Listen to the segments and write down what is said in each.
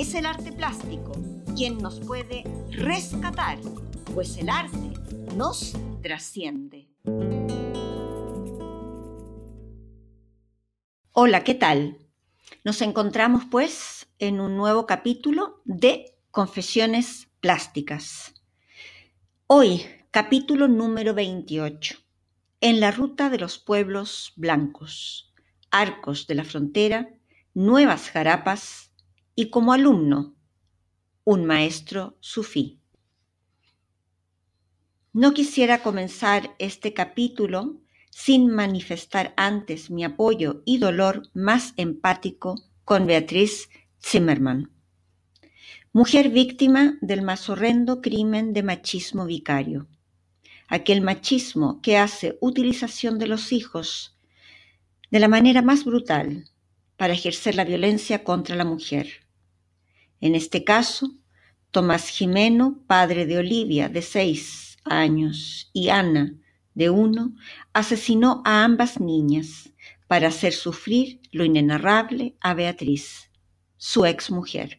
es el arte plástico quien nos puede rescatar, pues el arte nos trasciende. Hola, ¿qué tal? Nos encontramos pues en un nuevo capítulo de Confesiones Plásticas. Hoy, capítulo número 28. En la ruta de los pueblos blancos, arcos de la frontera, nuevas jarapas y como alumno un maestro sufí. No quisiera comenzar este capítulo sin manifestar antes mi apoyo y dolor más empático con Beatriz Zimmerman, mujer víctima del más horrendo crimen de machismo vicario, aquel machismo que hace utilización de los hijos de la manera más brutal para ejercer la violencia contra la mujer. En este caso, Tomás Jimeno, padre de Olivia, de seis años, y Ana, de uno, asesinó a ambas niñas para hacer sufrir lo inenarrable a Beatriz, su ex mujer.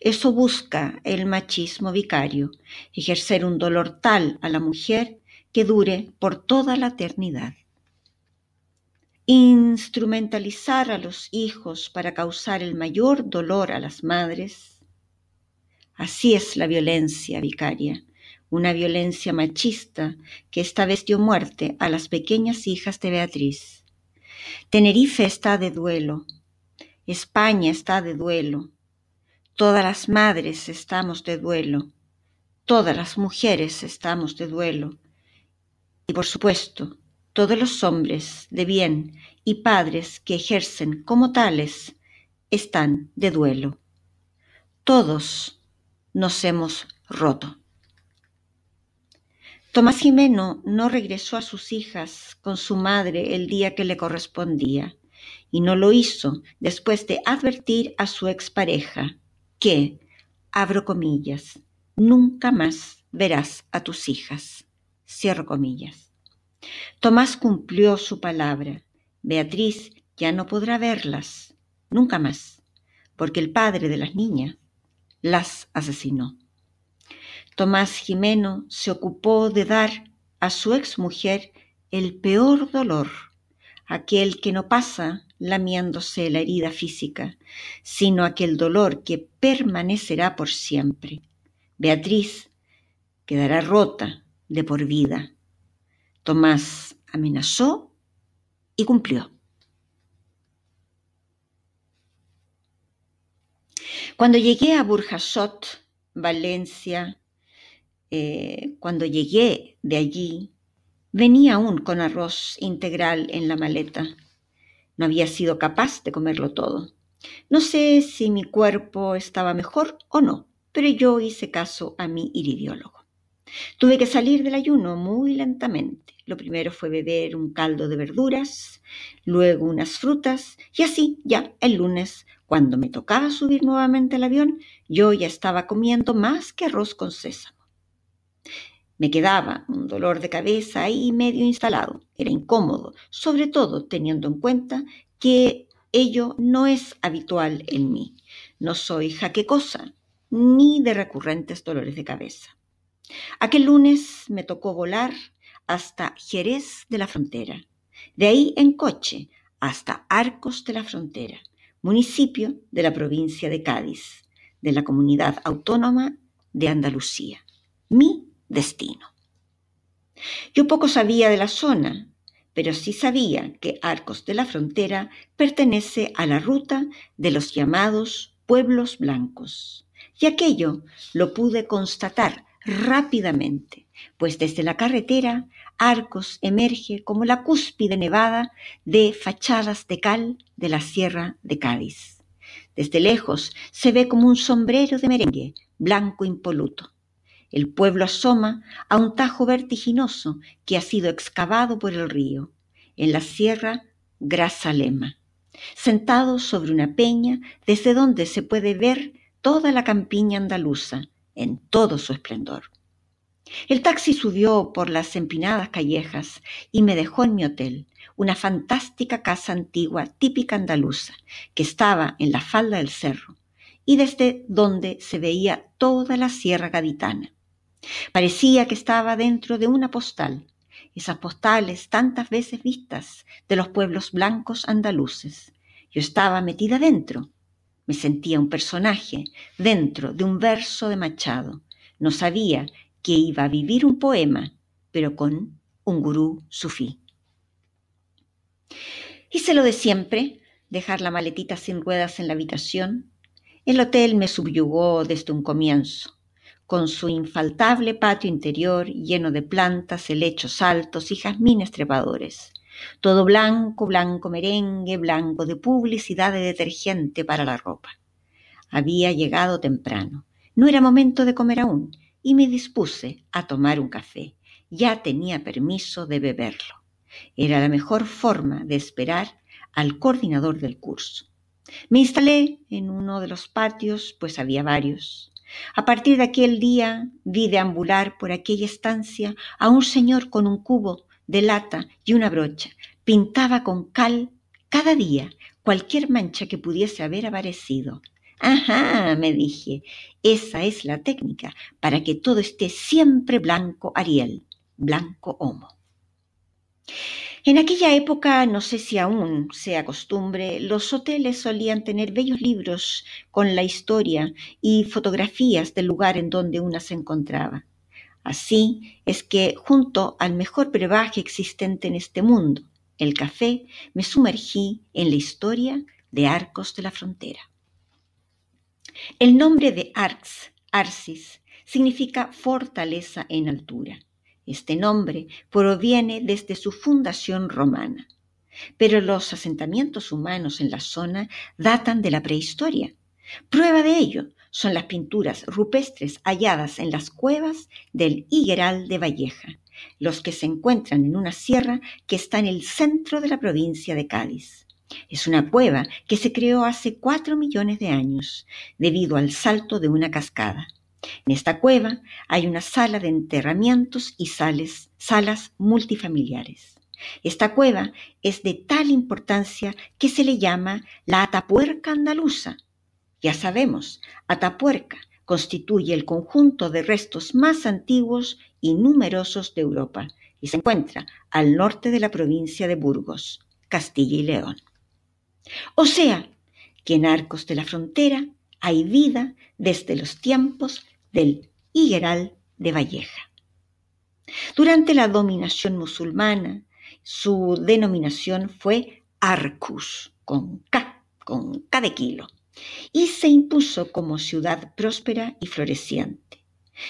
Eso busca el machismo vicario, ejercer un dolor tal a la mujer que dure por toda la eternidad. Instrumentalizar a los hijos para causar el mayor dolor a las madres Así es la violencia vicaria, una violencia machista que esta vez dio muerte a las pequeñas hijas de Beatriz. Tenerife está de duelo, España está de duelo, todas las madres estamos de duelo, todas las mujeres estamos de duelo y por supuesto todos los hombres de bien y padres que ejercen como tales están de duelo. Todos nos hemos roto. Tomás Jimeno no regresó a sus hijas con su madre el día que le correspondía, y no lo hizo después de advertir a su expareja que, abro comillas, nunca más verás a tus hijas. Cierro comillas. Tomás cumplió su palabra. Beatriz ya no podrá verlas, nunca más, porque el padre de las niñas las asesinó. Tomás Jimeno se ocupó de dar a su exmujer el peor dolor, aquel que no pasa lamiéndose la herida física, sino aquel dolor que permanecerá por siempre. Beatriz quedará rota de por vida. Tomás amenazó y cumplió. Cuando llegué a Burjasot, Valencia, eh, cuando llegué de allí, venía aún con arroz integral en la maleta. No había sido capaz de comerlo todo. No sé si mi cuerpo estaba mejor o no, pero yo hice caso a mi iridiólogo. Tuve que salir del ayuno muy lentamente. Lo primero fue beber un caldo de verduras, luego unas frutas y así ya el lunes cuando me tocaba subir nuevamente al avión, yo ya estaba comiendo más que arroz con sésamo. Me quedaba un dolor de cabeza ahí medio instalado. Era incómodo, sobre todo teniendo en cuenta que ello no es habitual en mí. No soy jaquecosa ni de recurrentes dolores de cabeza. Aquel lunes me tocó volar hasta Jerez de la Frontera, de ahí en coche hasta Arcos de la Frontera, municipio de la provincia de Cádiz, de la comunidad autónoma de Andalucía. Mi destino. Yo poco sabía de la zona, pero sí sabía que Arcos de la Frontera pertenece a la ruta de los llamados pueblos blancos. Y aquello lo pude constatar rápidamente, pues desde la carretera Arcos emerge como la cúspide nevada de fachadas de cal de la Sierra de Cádiz. Desde lejos se ve como un sombrero de merengue, blanco impoluto. El pueblo asoma a un tajo vertiginoso que ha sido excavado por el río, en la sierra Grazalema, sentado sobre una peña desde donde se puede ver toda la campiña andaluza en todo su esplendor. El taxi subió por las empinadas callejas y me dejó en mi hotel, una fantástica casa antigua típica andaluza, que estaba en la falda del cerro y desde donde se veía toda la sierra gaditana. Parecía que estaba dentro de una postal, esas postales tantas veces vistas de los pueblos blancos andaluces. Yo estaba metida dentro. Me sentía un personaje dentro de un verso de Machado. No sabía que iba a vivir un poema, pero con un gurú sufí. Hice lo de siempre, dejar la maletita sin ruedas en la habitación. El hotel me subyugó desde un comienzo, con su infaltable patio interior lleno de plantas, helechos altos y jazmines trepadores. Todo blanco, blanco merengue, blanco de publicidad de detergente para la ropa. Había llegado temprano. No era momento de comer aún y me dispuse a tomar un café. Ya tenía permiso de beberlo. Era la mejor forma de esperar al coordinador del curso. Me instalé en uno de los patios, pues había varios. A partir de aquel día vi deambular por aquella estancia a un señor con un cubo de lata y una brocha. Pintaba con cal cada día cualquier mancha que pudiese haber aparecido. Ajá, me dije, esa es la técnica para que todo esté siempre blanco Ariel, blanco Homo. En aquella época, no sé si aún sea costumbre, los hoteles solían tener bellos libros con la historia y fotografías del lugar en donde una se encontraba. Así es que, junto al mejor brebaje existente en este mundo, el café, me sumergí en la historia de Arcos de la Frontera. El nombre de Arx, Arcis, significa fortaleza en altura. Este nombre proviene desde su fundación romana, pero los asentamientos humanos en la zona datan de la prehistoria. Prueba de ello son las pinturas rupestres halladas en las cuevas del Higueral de Valleja, los que se encuentran en una sierra que está en el centro de la provincia de Cádiz. Es una cueva que se creó hace cuatro millones de años, debido al salto de una cascada. En esta cueva hay una sala de enterramientos y salas multifamiliares. Esta cueva es de tal importancia que se le llama la Atapuerca andaluza. Ya sabemos, Atapuerca constituye el conjunto de restos más antiguos y numerosos de Europa y se encuentra al norte de la provincia de Burgos, Castilla y León. O sea, que en Arcos de la Frontera hay vida desde los tiempos del Higueral de Valleja. Durante la dominación musulmana, su denominación fue Arcus, con K, con K de kilo, y se impuso como ciudad próspera y floreciente.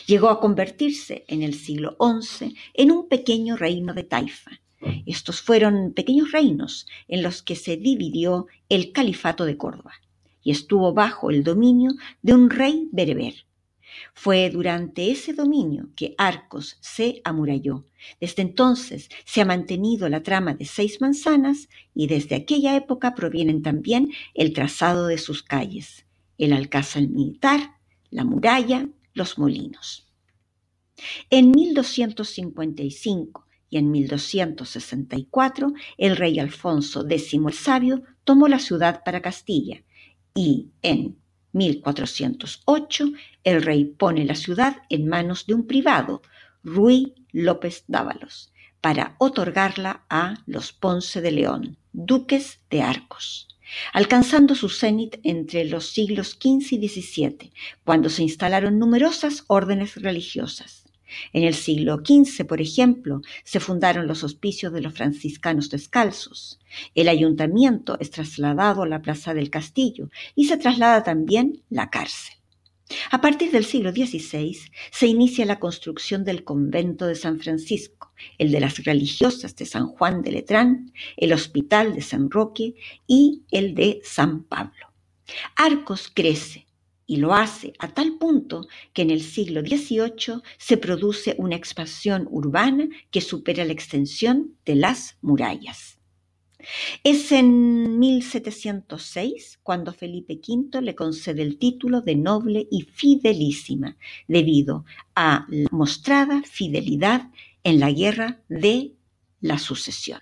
Llegó a convertirse en el siglo XI en un pequeño reino de Taifa. Estos fueron pequeños reinos en los que se dividió el califato de Córdoba y estuvo bajo el dominio de un rey bereber, fue durante ese dominio que Arcos se amuralló. Desde entonces se ha mantenido la trama de seis manzanas y desde aquella época provienen también el trazado de sus calles, el alcázar militar, la muralla, los molinos. En 1255 y en 1264 el rey Alfonso X el Sabio tomó la ciudad para Castilla y en 1408, el rey pone la ciudad en manos de un privado, Ruy López Dávalos, para otorgarla a los Ponce de León, duques de Arcos, alcanzando su cenit entre los siglos XV y XVII, cuando se instalaron numerosas órdenes religiosas. En el siglo XV, por ejemplo, se fundaron los hospicios de los franciscanos descalzos. El ayuntamiento es trasladado a la Plaza del Castillo y se traslada también la cárcel. A partir del siglo XVI se inicia la construcción del convento de San Francisco, el de las religiosas de San Juan de Letrán, el hospital de San Roque y el de San Pablo. Arcos crece y lo hace a tal punto que en el siglo XVIII se produce una expansión urbana que supera la extensión de las murallas. Es en 1706 cuando Felipe V le concede el título de noble y fidelísima, debido a la mostrada fidelidad en la guerra de la sucesión.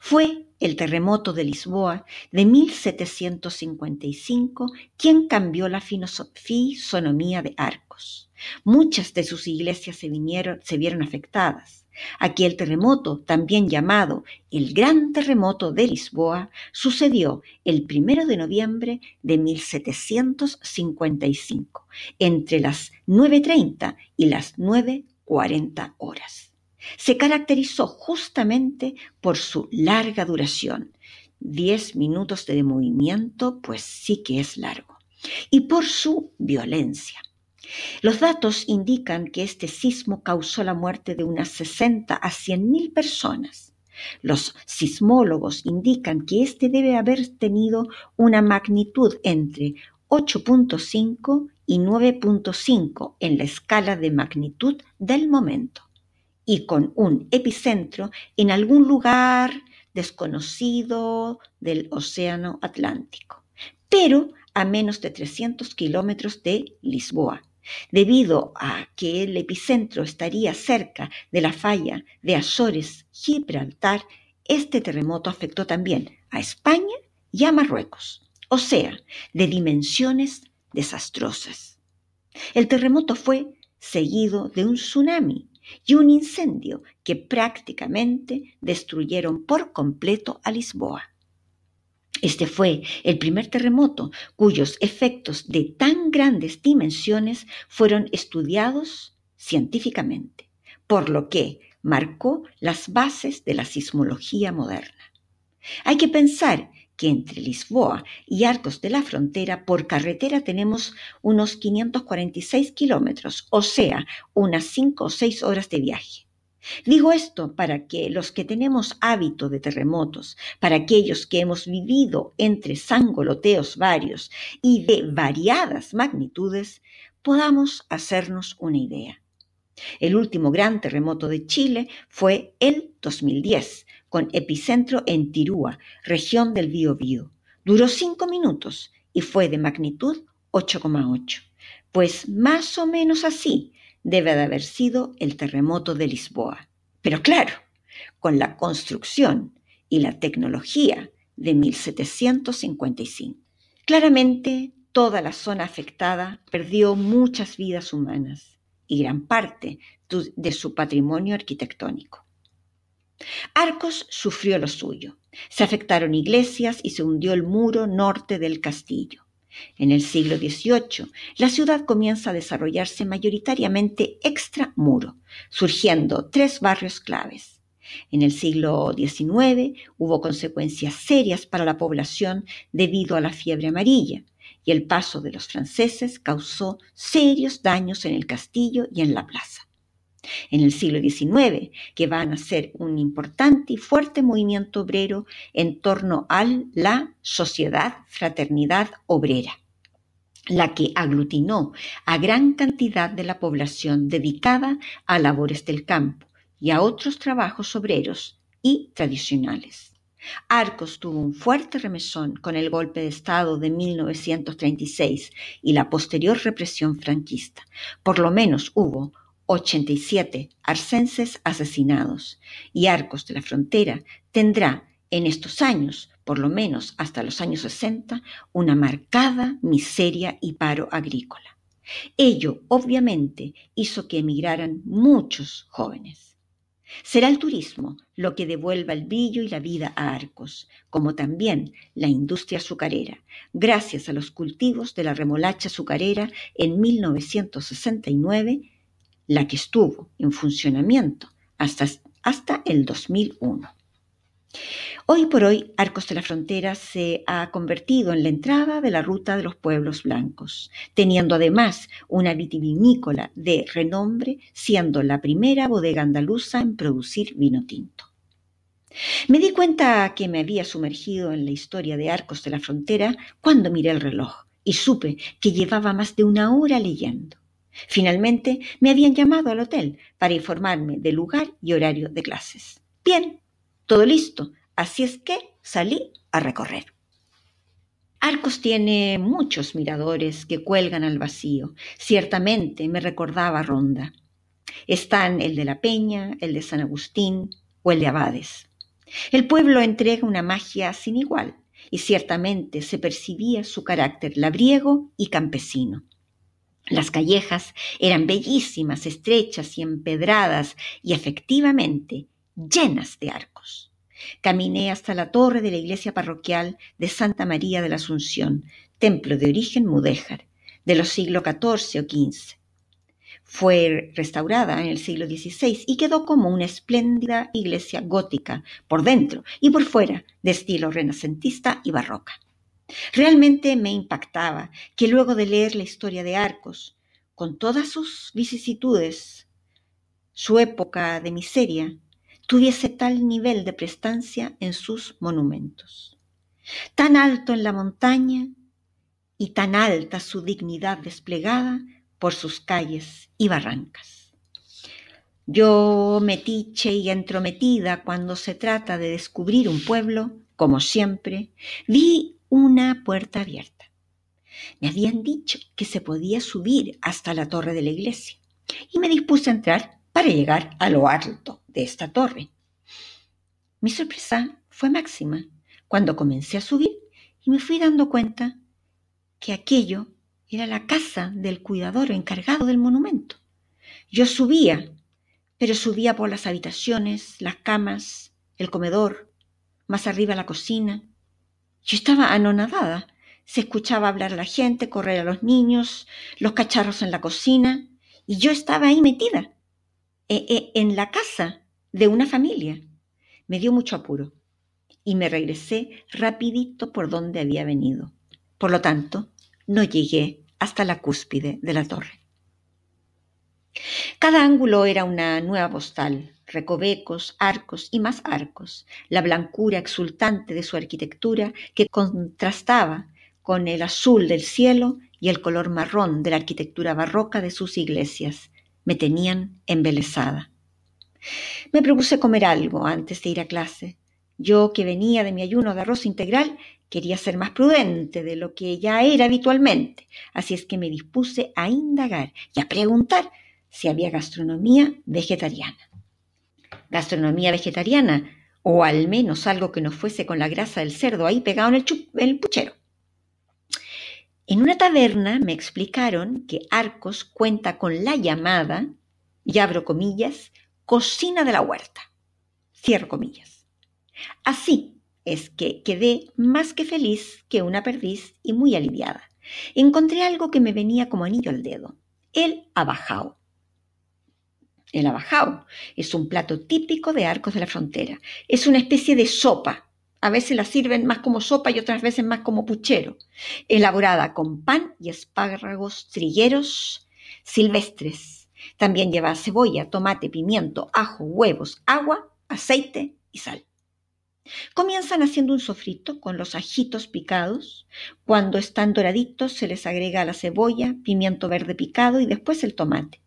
Fue el terremoto de Lisboa de 1755 quien cambió la fisonomía de Arcos. Muchas de sus iglesias se, vinieron, vieron afectadas. Aquel terremoto, también llamado el Gran Terremoto de Lisboa, sucedió el primero de noviembre de 1755, entre las 9.30 y las 9.40 horas se caracterizó justamente por su larga duración. Diez minutos de movimiento, pues sí que es largo. Y por su violencia. Los datos indican que este sismo causó la muerte de unas 60 a 100 mil personas. Los sismólogos indican que este debe haber tenido una magnitud entre 8.5 y 9.5 en la escala de magnitud del momento y con un epicentro en algún lugar desconocido del Océano Atlántico, pero a menos de 300 kilómetros de Lisboa, debido a que el epicentro estaría cerca de la falla de Azores-Gibraltar, este terremoto afectó también a España y a Marruecos, o sea, de dimensiones desastrosas. El terremoto fue seguido de un tsunami y un incendio que prácticamente destruyeron por completo a Lisboa. Este fue el primer terremoto cuyos efectos de tan grandes dimensiones fueron estudiados científicamente, por lo que marcó las bases de la sismología moderna. Hay que pensar que entre Lisboa y Arcos de la Frontera por carretera tenemos unos 546 kilómetros, o sea, unas 5 o 6 horas de viaje. Digo esto para que los que tenemos hábito de terremotos, para aquellos que hemos vivido entre sangoloteos varios y de variadas magnitudes, podamos hacernos una idea. El último gran terremoto de Chile fue el 2010, con epicentro en Tirúa, región del Biobío. Duró cinco minutos y fue de magnitud 8,8. Pues más o menos así debe de haber sido el terremoto de Lisboa. Pero claro, con la construcción y la tecnología de 1755. Claramente, toda la zona afectada perdió muchas vidas humanas y gran parte de su patrimonio arquitectónico. Arcos sufrió lo suyo. Se afectaron iglesias y se hundió el muro norte del castillo. En el siglo XVIII, la ciudad comienza a desarrollarse mayoritariamente extramuro, surgiendo tres barrios claves. En el siglo XIX hubo consecuencias serias para la población debido a la fiebre amarilla, y el paso de los franceses causó serios daños en el castillo y en la plaza en el siglo XIX, que van a ser un importante y fuerte movimiento obrero en torno a la sociedad fraternidad obrera la que aglutinó a gran cantidad de la población dedicada a labores del campo y a otros trabajos obreros y tradicionales. Arcos tuvo un fuerte remesón con el golpe de Estado de 1936 y la posterior represión franquista. Por lo menos hubo 87 arcenses asesinados y Arcos de la Frontera tendrá en estos años, por lo menos hasta los años 60, una marcada miseria y paro agrícola. Ello, obviamente, hizo que emigraran muchos jóvenes. Será el turismo lo que devuelva el brillo y la vida a Arcos, como también la industria azucarera, gracias a los cultivos de la remolacha azucarera en 1969 la que estuvo en funcionamiento hasta, hasta el 2001. Hoy por hoy, Arcos de la Frontera se ha convertido en la entrada de la ruta de los pueblos blancos, teniendo además una vitivinícola de renombre, siendo la primera bodega andaluza en producir vino tinto. Me di cuenta que me había sumergido en la historia de Arcos de la Frontera cuando miré el reloj y supe que llevaba más de una hora leyendo. Finalmente me habían llamado al hotel para informarme del lugar y horario de clases. Bien, todo listo, así es que salí a recorrer. Arcos tiene muchos miradores que cuelgan al vacío. Ciertamente me recordaba Ronda. Están el de la Peña, el de San Agustín o el de Abades. El pueblo entrega una magia sin igual y ciertamente se percibía su carácter labriego y campesino. Las callejas eran bellísimas, estrechas y empedradas y efectivamente llenas de arcos. Caminé hasta la torre de la iglesia parroquial de Santa María de la Asunción, templo de origen mudéjar, de los siglos XIV o XV. Fue restaurada en el siglo XVI y quedó como una espléndida iglesia gótica por dentro y por fuera, de estilo renacentista y barroca. Realmente me impactaba que luego de leer la historia de Arcos, con todas sus vicisitudes, su época de miseria, tuviese tal nivel de prestancia en sus monumentos. Tan alto en la montaña y tan alta su dignidad desplegada por sus calles y barrancas. Yo, metiche y entrometida cuando se trata de descubrir un pueblo, como siempre, vi una puerta abierta. Me habían dicho que se podía subir hasta la torre de la iglesia y me dispuse a entrar para llegar a lo alto de esta torre. Mi sorpresa fue máxima cuando comencé a subir y me fui dando cuenta que aquello era la casa del cuidador encargado del monumento. Yo subía, pero subía por las habitaciones, las camas, el comedor, más arriba la cocina. Yo estaba anonadada. Se escuchaba hablar a la gente, correr a los niños, los cacharros en la cocina, y yo estaba ahí metida, e, e, en la casa de una familia. Me dio mucho apuro y me regresé rapidito por donde había venido. Por lo tanto, no llegué hasta la cúspide de la torre. Cada ángulo era una nueva postal, recovecos, arcos y más arcos, la blancura exultante de su arquitectura que contrastaba con el azul del cielo y el color marrón de la arquitectura barroca de sus iglesias. Me tenían embelesada. Me propuse comer algo antes de ir a clase. Yo, que venía de mi ayuno de arroz integral, quería ser más prudente de lo que ya era habitualmente, así es que me dispuse a indagar y a preguntar si había gastronomía vegetariana. Gastronomía vegetariana, o al menos algo que no fuese con la grasa del cerdo ahí pegado en el, el puchero. En una taberna me explicaron que Arcos cuenta con la llamada, y abro comillas, cocina de la huerta. Cierro comillas. Así es que quedé más que feliz que una perdiz y muy aliviada. Encontré algo que me venía como anillo al dedo, el abajao. El abajao es un plato típico de Arcos de la Frontera. Es una especie de sopa. A veces la sirven más como sopa y otras veces más como puchero. Elaborada con pan y espárragos trigueros silvestres también lleva cebolla, tomate, pimiento, ajo, huevos, agua, aceite y sal. Comienzan haciendo un sofrito con los ajitos picados. Cuando están doraditos se les agrega la cebolla, pimiento verde picado y después el tomate.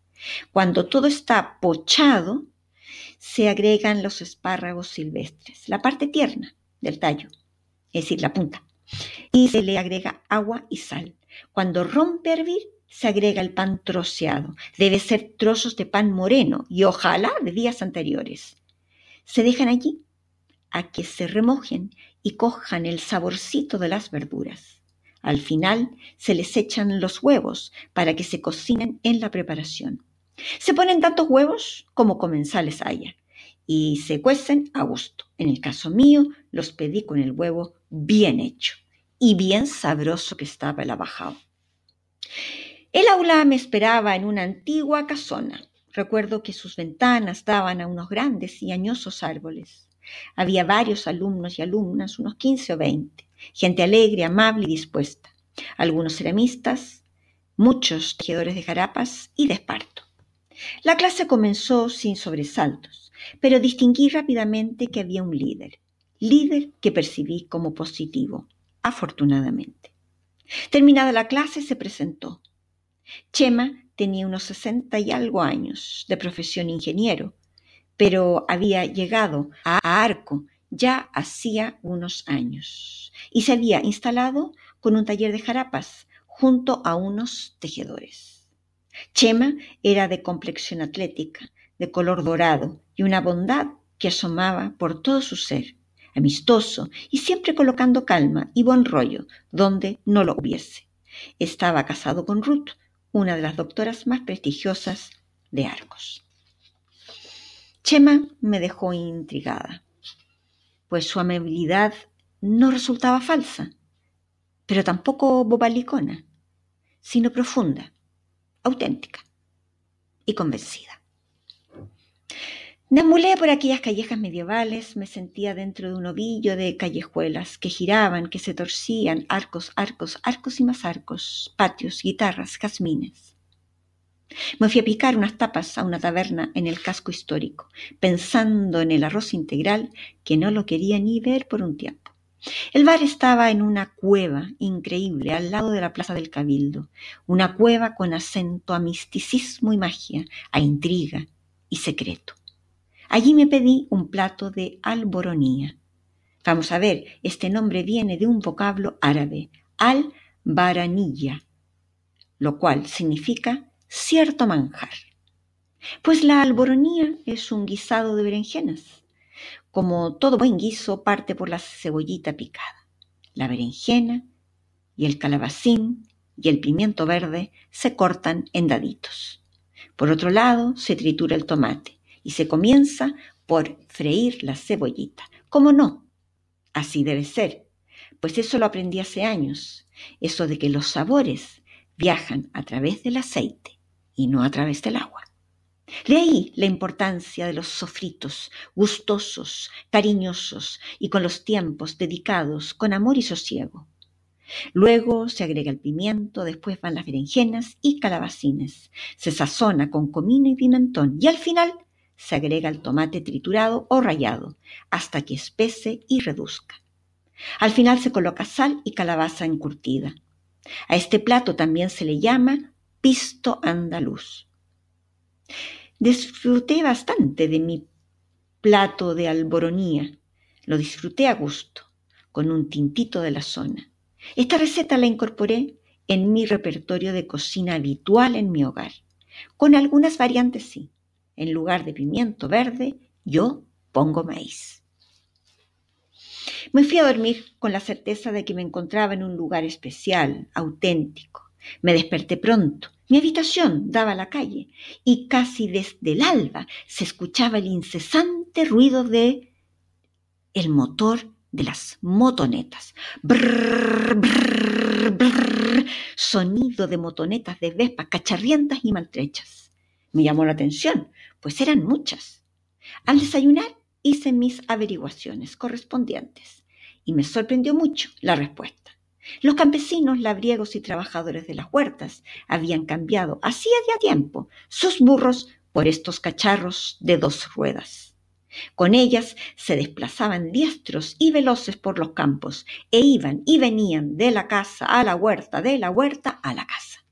Cuando todo está pochado, se agregan los espárragos silvestres, la parte tierna del tallo, es decir, la punta, y se le agrega agua y sal. Cuando rompe a hervir, se agrega el pan troceado. Debe ser trozos de pan moreno y ojalá de días anteriores. Se dejan allí a que se remojen y cojan el saborcito de las verduras. Al final se les echan los huevos para que se cocinen en la preparación. Se ponen tantos huevos como comensales haya y se cuecen a gusto. En el caso mío, los pedí con el huevo bien hecho y bien sabroso que estaba el abajado. El aula me esperaba en una antigua casona. Recuerdo que sus ventanas daban a unos grandes y añosos árboles. Había varios alumnos y alumnas, unos quince o veinte, gente alegre, amable y dispuesta. Algunos ceramistas, muchos tejedores de jarapas y de esparto. La clase comenzó sin sobresaltos, pero distinguí rápidamente que había un líder, líder que percibí como positivo, afortunadamente. Terminada la clase se presentó. Chema tenía unos sesenta y algo años, de profesión ingeniero, pero había llegado a Arco ya hacía unos años y se había instalado con un taller de jarapas junto a unos tejedores. Chema era de complexión atlética, de color dorado y una bondad que asomaba por todo su ser, amistoso y siempre colocando calma y buen rollo donde no lo hubiese. Estaba casado con Ruth, una de las doctoras más prestigiosas de Arcos. Chema me dejó intrigada, pues su amabilidad no resultaba falsa, pero tampoco bobalicona, sino profunda, auténtica y convencida. Deambulé por aquellas callejas medievales, me sentía dentro de un ovillo de callejuelas que giraban, que se torcían, arcos, arcos, arcos y más arcos, patios, guitarras, jazmines. Me fui a picar unas tapas a una taberna en el casco histórico, pensando en el arroz integral que no lo quería ni ver por un tiempo. El bar estaba en una cueva increíble al lado de la Plaza del Cabildo, una cueva con acento a misticismo y magia, a intriga y secreto. Allí me pedí un plato de alboronía. Vamos a ver, este nombre viene de un vocablo árabe, al-baranilla, lo cual significa cierto manjar. Pues la alboronía es un guisado de berenjenas. Como todo buen guiso parte por la cebollita picada. La berenjena y el calabacín y el pimiento verde se cortan en daditos. Por otro lado, se tritura el tomate y se comienza por freír la cebollita. ¿Cómo no? Así debe ser, pues eso lo aprendí hace años, eso de que los sabores viajan a través del aceite y no a través del agua. De ahí la importancia de los sofritos, gustosos, cariñosos y con los tiempos dedicados con amor y sosiego. Luego se agrega el pimiento, después van las berenjenas y calabacines. Se sazona con comino y pimentón y al final se agrega el tomate triturado o rallado hasta que espese y reduzca. Al final se coloca sal y calabaza encurtida. A este plato también se le llama pisto andaluz. Disfruté bastante de mi plato de alboronía. Lo disfruté a gusto, con un tintito de la zona. Esta receta la incorporé en mi repertorio de cocina habitual en mi hogar, con algunas variantes sí en lugar de pimiento verde, yo pongo maíz. Me fui a dormir con la certeza de que me encontraba en un lugar especial, auténtico. Me desperté pronto. Mi habitación daba a la calle y casi desde el alba se escuchaba el incesante ruido de el motor de las motonetas. Brrr, brrr, brrr, sonido de motonetas de vespa cacharrientas y maltrechas. Me llamó la atención pues eran muchas. Al desayunar hice mis averiguaciones correspondientes y me sorprendió mucho la respuesta. Los campesinos, labriegos y trabajadores de las huertas habían cambiado hacía ya tiempo sus burros por estos cacharros de dos ruedas. Con ellas se desplazaban diestros y veloces por los campos e iban y venían de la casa a la huerta, de la huerta a la casa.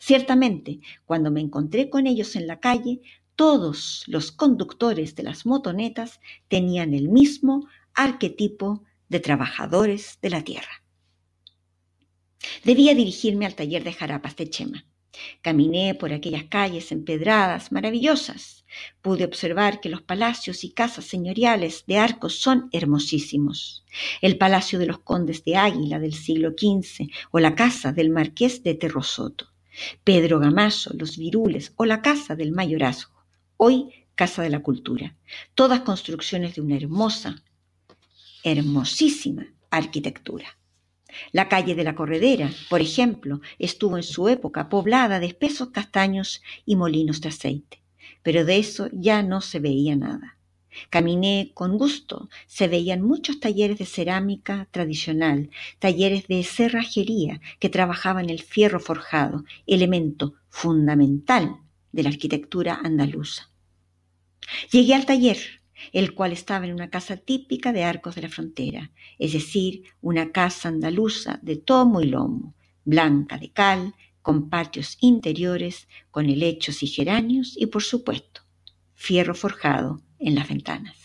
Ciertamente, cuando me encontré con ellos en la calle, todos los conductores de las motonetas tenían el mismo arquetipo de trabajadores de la tierra. Debía dirigirme al taller de jarapas de Chema. Caminé por aquellas calles empedradas maravillosas. Pude observar que los palacios y casas señoriales de Arcos son hermosísimos. El palacio de los condes de Águila del siglo XV o la casa del marqués de Terrosoto. Pedro Gamaso, los Virules o la casa del mayorazgo hoy Casa de la Cultura. Todas construcciones de una hermosa, hermosísima arquitectura. La calle de la Corredera, por ejemplo, estuvo en su época poblada de espesos castaños y molinos de aceite, pero de eso ya no se veía nada. Caminé con gusto, se veían muchos talleres de cerámica tradicional, talleres de cerrajería que trabajaban el fierro forjado, elemento fundamental de la arquitectura andaluza. Llegué al taller, el cual estaba en una casa típica de Arcos de la Frontera, es decir, una casa andaluza de tomo y lomo, blanca de cal, con patios interiores, con helechos y geranios y, por supuesto, fierro forjado en las ventanas.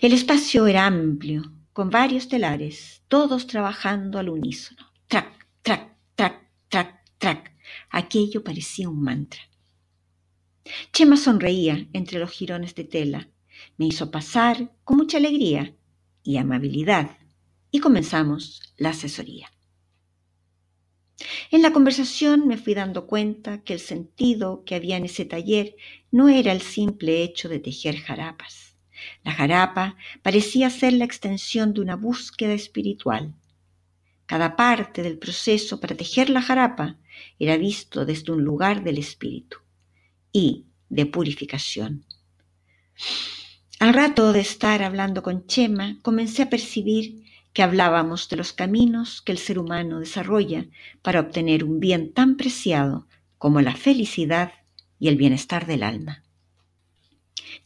El espacio era amplio, con varios telares, todos trabajando al unísono. Trac, trac, trac, trac, trac. Aquello parecía un mantra. Chema sonreía entre los jirones de tela. Me hizo pasar con mucha alegría y amabilidad y comenzamos la asesoría. En la conversación me fui dando cuenta que el sentido que había en ese taller no era el simple hecho de tejer jarapas. La jarapa parecía ser la extensión de una búsqueda espiritual. Cada parte del proceso para tejer la jarapa era visto desde un lugar del espíritu y de purificación. Al rato de estar hablando con Chema, comencé a percibir que hablábamos de los caminos que el ser humano desarrolla para obtener un bien tan preciado como la felicidad y el bienestar del alma.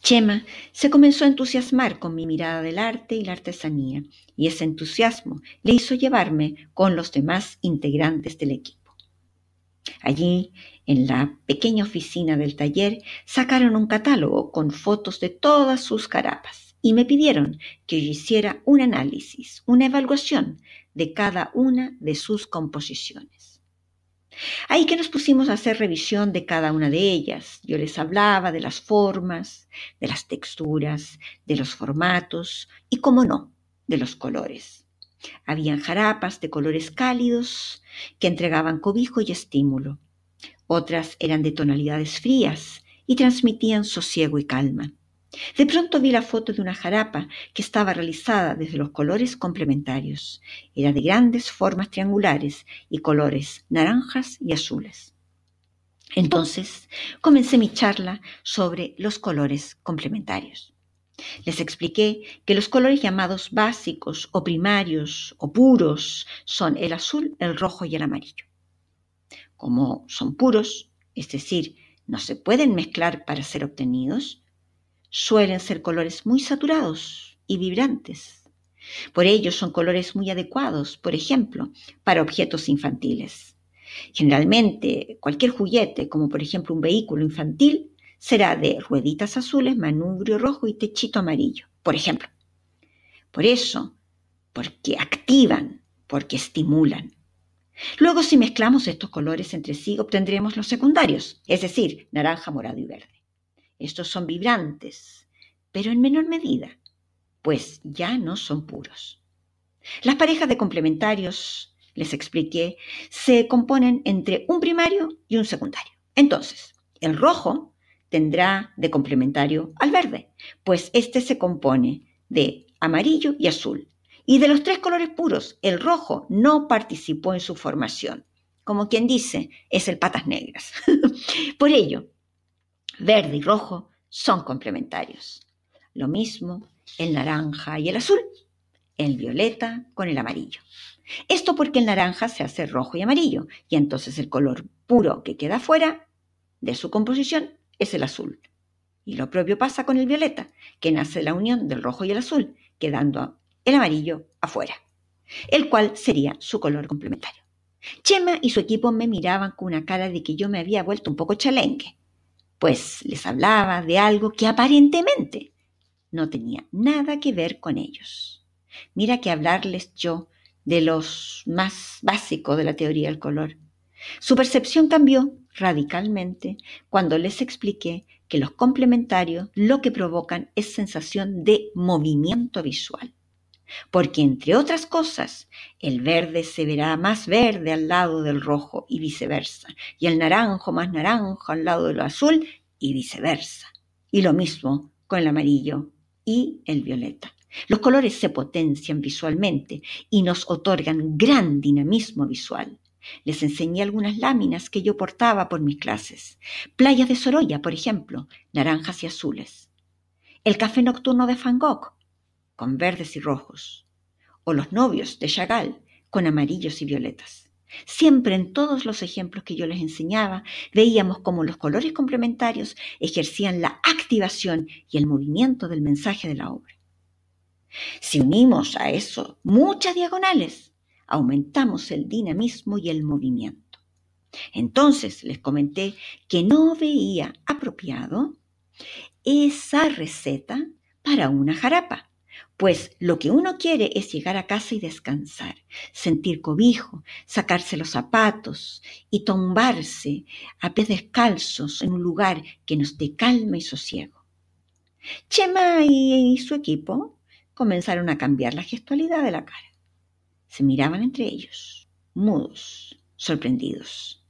Chema se comenzó a entusiasmar con mi mirada del arte y la artesanía, y ese entusiasmo le hizo llevarme con los demás integrantes del equipo. Allí, en la pequeña oficina del taller, sacaron un catálogo con fotos de todas sus carapas y me pidieron que yo hiciera un análisis, una evaluación de cada una de sus composiciones. Ahí que nos pusimos a hacer revisión de cada una de ellas. Yo les hablaba de las formas, de las texturas, de los formatos y, como no, de los colores. Habían jarapas de colores cálidos que entregaban cobijo y estímulo. Otras eran de tonalidades frías y transmitían sosiego y calma. De pronto vi la foto de una jarapa que estaba realizada desde los colores complementarios. Era de grandes formas triangulares y colores naranjas y azules. Entonces comencé mi charla sobre los colores complementarios. Les expliqué que los colores llamados básicos o primarios o puros son el azul, el rojo y el amarillo. Como son puros, es decir, no se pueden mezclar para ser obtenidos, suelen ser colores muy saturados y vibrantes. Por ello son colores muy adecuados, por ejemplo, para objetos infantiles. Generalmente, cualquier juguete, como por ejemplo un vehículo infantil, será de rueditas azules, manubrio rojo y techito amarillo, por ejemplo. Por eso, porque activan, porque estimulan. Luego, si mezclamos estos colores entre sí, obtendremos los secundarios, es decir, naranja, morado y verde. Estos son vibrantes, pero en menor medida, pues ya no son puros. Las parejas de complementarios, les expliqué, se componen entre un primario y un secundario. Entonces, el rojo tendrá de complementario al verde, pues este se compone de amarillo y azul. Y de los tres colores puros, el rojo no participó en su formación. Como quien dice, es el patas negras. Por ello, verde y rojo son complementarios. Lo mismo el naranja y el azul, el violeta con el amarillo. Esto porque el naranja se hace rojo y amarillo, y entonces el color puro que queda fuera de su composición es el azul. Y lo propio pasa con el violeta, que nace de la unión del rojo y el azul, quedando el amarillo afuera, el cual sería su color complementario. Chema y su equipo me miraban con una cara de que yo me había vuelto un poco chalenque, pues les hablaba de algo que aparentemente no tenía nada que ver con ellos. Mira que hablarles yo de los más básicos de la teoría del color. Su percepción cambió radicalmente cuando les expliqué que los complementarios lo que provocan es sensación de movimiento visual. Porque, entre otras cosas, el verde se verá más verde al lado del rojo y viceversa, y el naranjo más naranjo al lado del azul y viceversa. Y lo mismo con el amarillo y el violeta. Los colores se potencian visualmente y nos otorgan gran dinamismo visual. Les enseñé algunas láminas que yo portaba por mis clases. Playas de Sorolla, por ejemplo, naranjas y azules. El café nocturno de Van Gogh, con verdes y rojos. O los novios de Chagall, con amarillos y violetas. Siempre en todos los ejemplos que yo les enseñaba, veíamos cómo los colores complementarios ejercían la activación y el movimiento del mensaje de la obra. Si unimos a eso muchas diagonales, aumentamos el dinamismo y el movimiento. Entonces les comenté que no veía apropiado esa receta para una jarapa pues lo que uno quiere es llegar a casa y descansar, sentir cobijo, sacarse los zapatos y tumbarse a pies descalzos en un lugar que nos dé calma y sosiego. Chema y su equipo comenzaron a cambiar la gestualidad de la cara. Se miraban entre ellos, mudos, sorprendidos.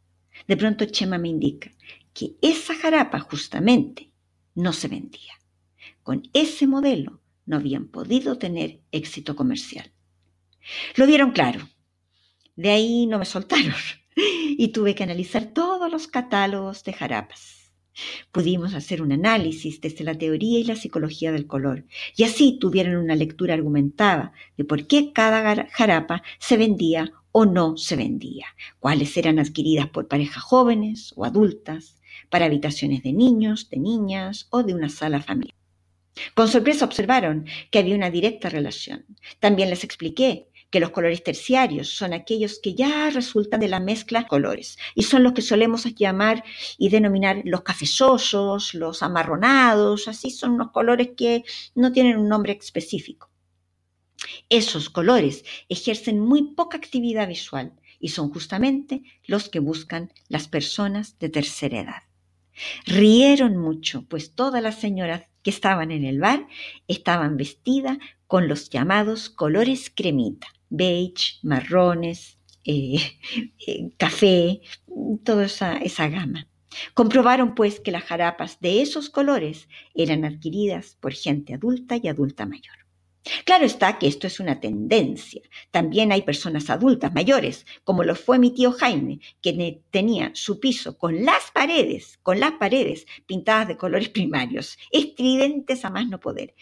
De pronto Chema me indica que esa jarapa justamente no se vendía. Con ese modelo no habían podido tener éxito comercial. Lo vieron claro. De ahí no me soltaron y tuve que analizar todos los catálogos de jarapas. Pudimos hacer un análisis desde la teoría y la psicología del color y así tuvieron una lectura argumentada de por qué cada jarapa se vendía o no se vendía, cuáles eran adquiridas por parejas jóvenes o adultas, para habitaciones de niños, de niñas o de una sala familiar. Con sorpresa observaron que había una directa relación. También les expliqué que los colores terciarios son aquellos que ya resultan de la mezcla de colores y son los que solemos llamar y denominar los cafezosos, los amarronados, así son los colores que no tienen un nombre específico. Esos colores ejercen muy poca actividad visual y son justamente los que buscan las personas de tercera edad. Rieron mucho, pues todas las señoras que estaban en el bar estaban vestidas con los llamados colores cremita, beige, marrones, eh, eh, café, toda esa, gama. Comprobaron pues que las jarapas de esos colores eran adquiridas por gente adulta y adulta mayor. Claro está que esto es una tendencia. También hay personas adultas mayores, como lo fue mi tío Jaime, que tenía su piso con las paredes, con las paredes pintadas de colores primarios, estridentes a más no poder.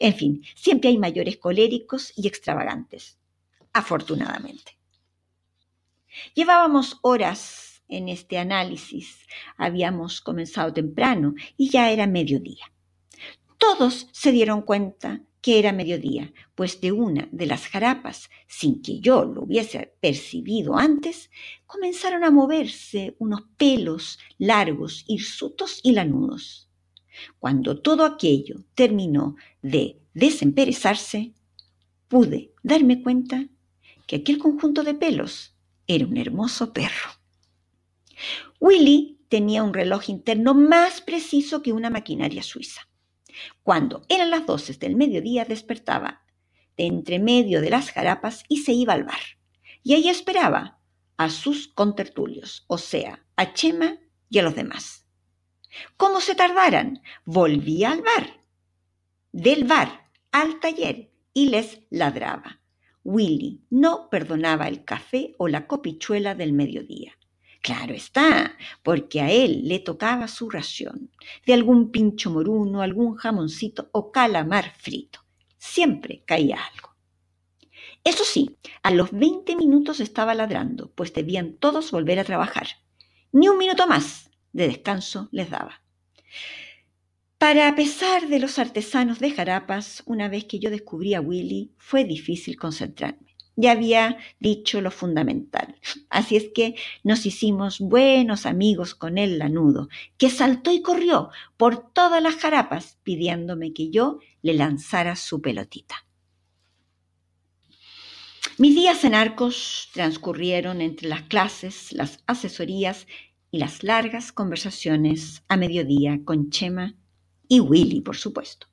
En fin, siempre hay mayores coléricos y extravagantes, afortunadamente. Llevábamos horas en este análisis, habíamos comenzado temprano y ya era mediodía. Todos se dieron cuenta que era mediodía, pues de una de las jarapas, sin que yo lo hubiese percibido antes, comenzaron a moverse unos pelos largos, hirsutos y lanudos. Cuando todo aquello terminó de desemperezarse, pude darme cuenta que aquel conjunto de pelos era un hermoso perro. Willy tenía un reloj interno más preciso que una maquinaria suiza. Cuando eran las doce del mediodía despertaba de entre medio de las jarapas y se iba al bar. Y ahí esperaba a sus contertulios, o sea, a Chema y a los demás. Como se tardaran, volvía al bar, del bar al taller y les ladraba. Willy no perdonaba el café o la copichuela del mediodía. Claro está, porque a él le tocaba su ración de algún pincho moruno, algún jamoncito o calamar frito. Siempre caía algo. Eso sí, a los 20 minutos estaba ladrando, pues debían todos volver a trabajar. Ni un minuto más de descanso les daba. Para pesar de los artesanos de jarapas, una vez que yo descubrí a Willy, fue difícil concentrarme ya había dicho lo fundamental. Así es que nos hicimos buenos amigos con el lanudo, que saltó y corrió por todas las jarapas pidiéndome que yo le lanzara su pelotita. Mis días en Arcos transcurrieron entre las clases, las asesorías y las largas conversaciones a mediodía con Chema y Willy, por supuesto.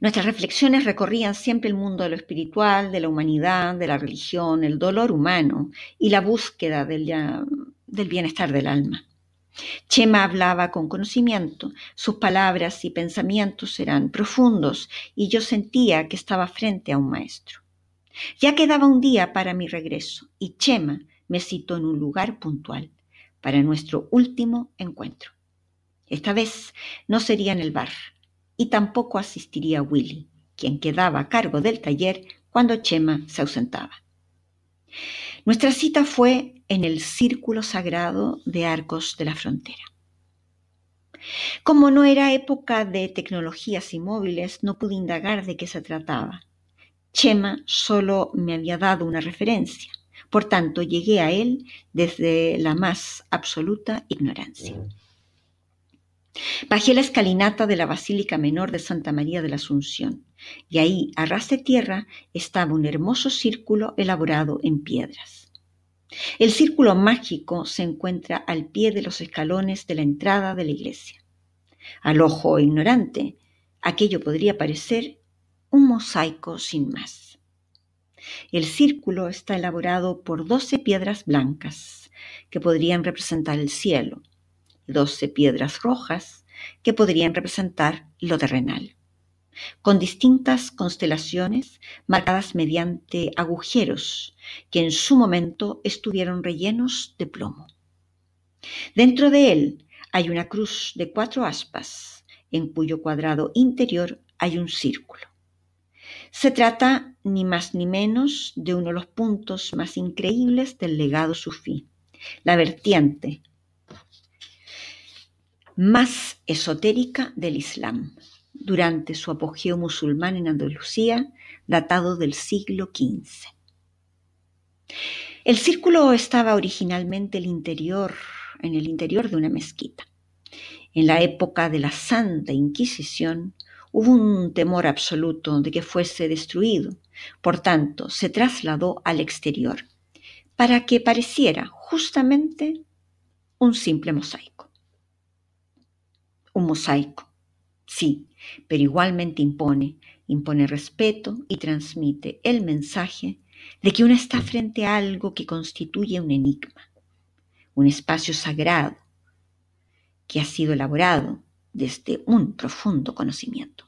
Nuestras reflexiones recorrían siempre el mundo de lo espiritual, de la humanidad, de la religión, el dolor humano y la búsqueda del, bienestar del alma. Chema hablaba con conocimiento, sus palabras y pensamientos eran profundos y yo sentía que estaba frente a un maestro. Ya quedaba un día para mi regreso y Chema me citó en un lugar puntual para nuestro último encuentro. Esta vez no sería en el bar, y tampoco asistiría Willy, quien quedaba a cargo del taller cuando Chema se ausentaba. Nuestra cita fue en el círculo sagrado de Arcos de la Frontera. Como no era época de tecnologías y móviles, no pude indagar de qué se trataba. Chema solo me había dado una referencia, por tanto llegué a él desde la más absoluta ignorancia. Bajé la escalinata de la Basílica Menor de Santa María de la Asunción, y ahí, a ras de tierra, estaba un hermoso círculo elaborado en piedras. El círculo mágico se encuentra al pie de los escalones de la entrada de la iglesia. Al ojo ignorante, aquello podría parecer un mosaico sin más. El círculo está elaborado por doce piedras blancas, que podrían representar el cielo, doce piedras rojas que podrían representar lo terrenal, con distintas constelaciones marcadas mediante agujeros que en su momento estuvieron rellenos de plomo. Dentro de él hay una cruz de cuatro aspas, en cuyo cuadrado interior hay un círculo. Se trata ni más ni menos de uno de los puntos más increíbles del legado sufí, la vertiente más esotérica del Islam, durante su apogeo musulmán en Andalucía, datado del siglo XV. El círculo estaba originalmente el interior, en el interior de una mezquita. En la época de la Santa Inquisición hubo un temor absoluto de que fuese destruido, por tanto se trasladó al exterior, para que pareciera justamente un simple mosaico un mosaico. Sí, pero igualmente impone, impone respeto y transmite el mensaje de que uno está frente a algo que constituye un enigma, un espacio sagrado que ha sido elaborado desde un profundo conocimiento.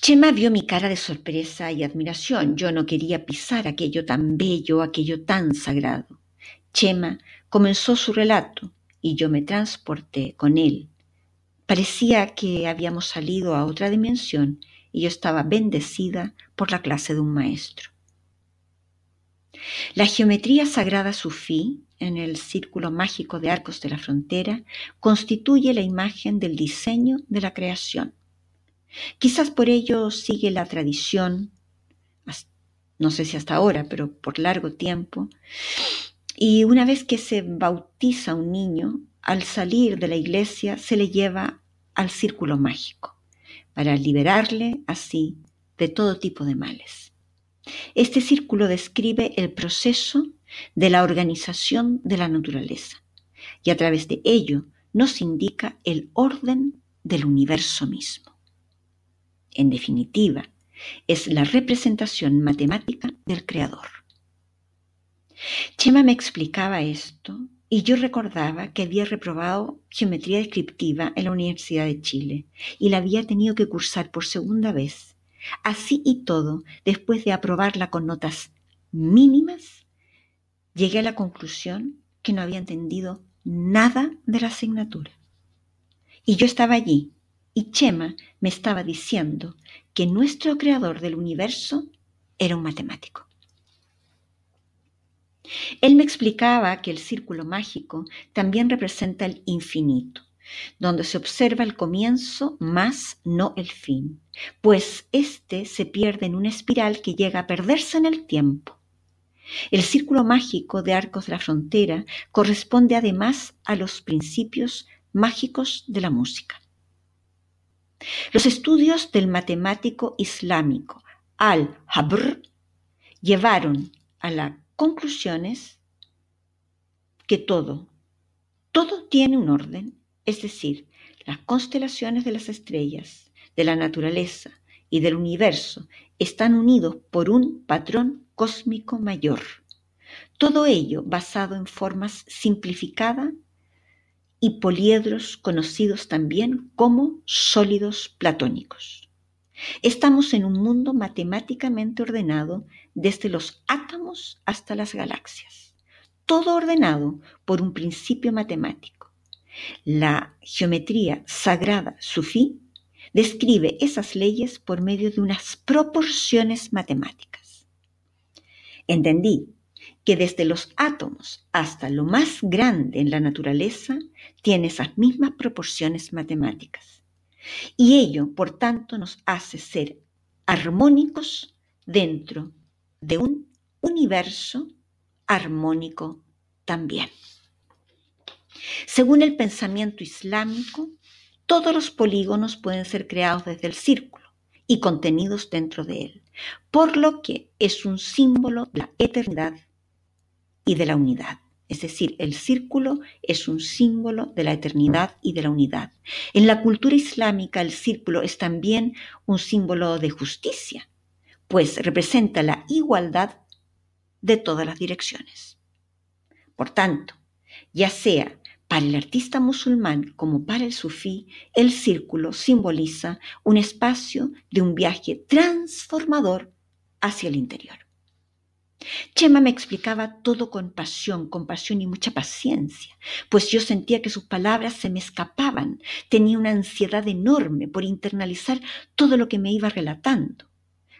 Chema vio mi cara de sorpresa y admiración. Yo no quería pisar aquello tan bello, aquello tan sagrado. Chema comenzó su relato y yo me transporté con él. Parecía que habíamos salido a otra dimensión y yo estaba bendecida por la clase de un maestro. La geometría sagrada sufí, en el círculo mágico de arcos de la frontera, constituye la imagen del diseño de la creación. Quizás por ello sigue la tradición, no sé si hasta ahora, pero por largo tiempo, y una vez que se bautiza un niño, al salir de la iglesia se le lleva al círculo mágico para liberarle así de todo tipo de males. Este círculo describe el proceso de la organización de la naturaleza y a través de ello nos indica el orden del universo mismo. En definitiva, es la representación matemática del Creador. Chema me explicaba esto y yo recordaba que había reprobado geometría descriptiva en la Universidad de Chile y la había tenido que cursar por segunda vez. Así y todo, después de aprobarla con notas mínimas, llegué a la conclusión que no había entendido nada de la asignatura. Y yo estaba allí y Chema me estaba diciendo que nuestro creador del universo era un matemático. Él me explicaba que el círculo mágico también representa el infinito, donde se observa el comienzo más no el fin, pues éste se pierde en una espiral que llega a perderse en el tiempo. El círculo mágico de Arcos de la Frontera corresponde además a los principios mágicos de la música. Los estudios del matemático islámico Al-Habr llevaron a la conclusiones que todo, todo tiene un orden, es decir, las constelaciones de las estrellas, de la naturaleza y del universo están unidos por un patrón cósmico mayor. Todo ello basado en formas simplificadas y poliedros conocidos también como sólidos platónicos. Estamos en un mundo matemáticamente ordenado desde los átomos hasta las galaxias, todo ordenado por un principio matemático. La geometría sagrada sufí describe esas leyes por medio de unas proporciones matemáticas. Entendí que desde los átomos hasta lo más grande en la naturaleza tiene esas mismas proporciones matemáticas. Y ello, por tanto, nos hace ser armónicos dentro de un universo armónico también. Según el pensamiento islámico, todos los polígonos pueden ser creados desde el círculo y contenidos dentro de él, por lo que es un símbolo de la eternidad y de la unidad. Es decir, el círculo es un símbolo de la eternidad y de la unidad. En la cultura islámica el círculo es también un símbolo de justicia, pues representa la igualdad de todas las direcciones. Por tanto, ya sea para el artista musulmán como para el sufí, el círculo simboliza un espacio de un viaje transformador hacia el interior. Chema me explicaba todo con pasión, con pasión y mucha paciencia, pues yo sentía que sus palabras se me escapaban, tenía una ansiedad enorme por internalizar todo lo que me iba relatando.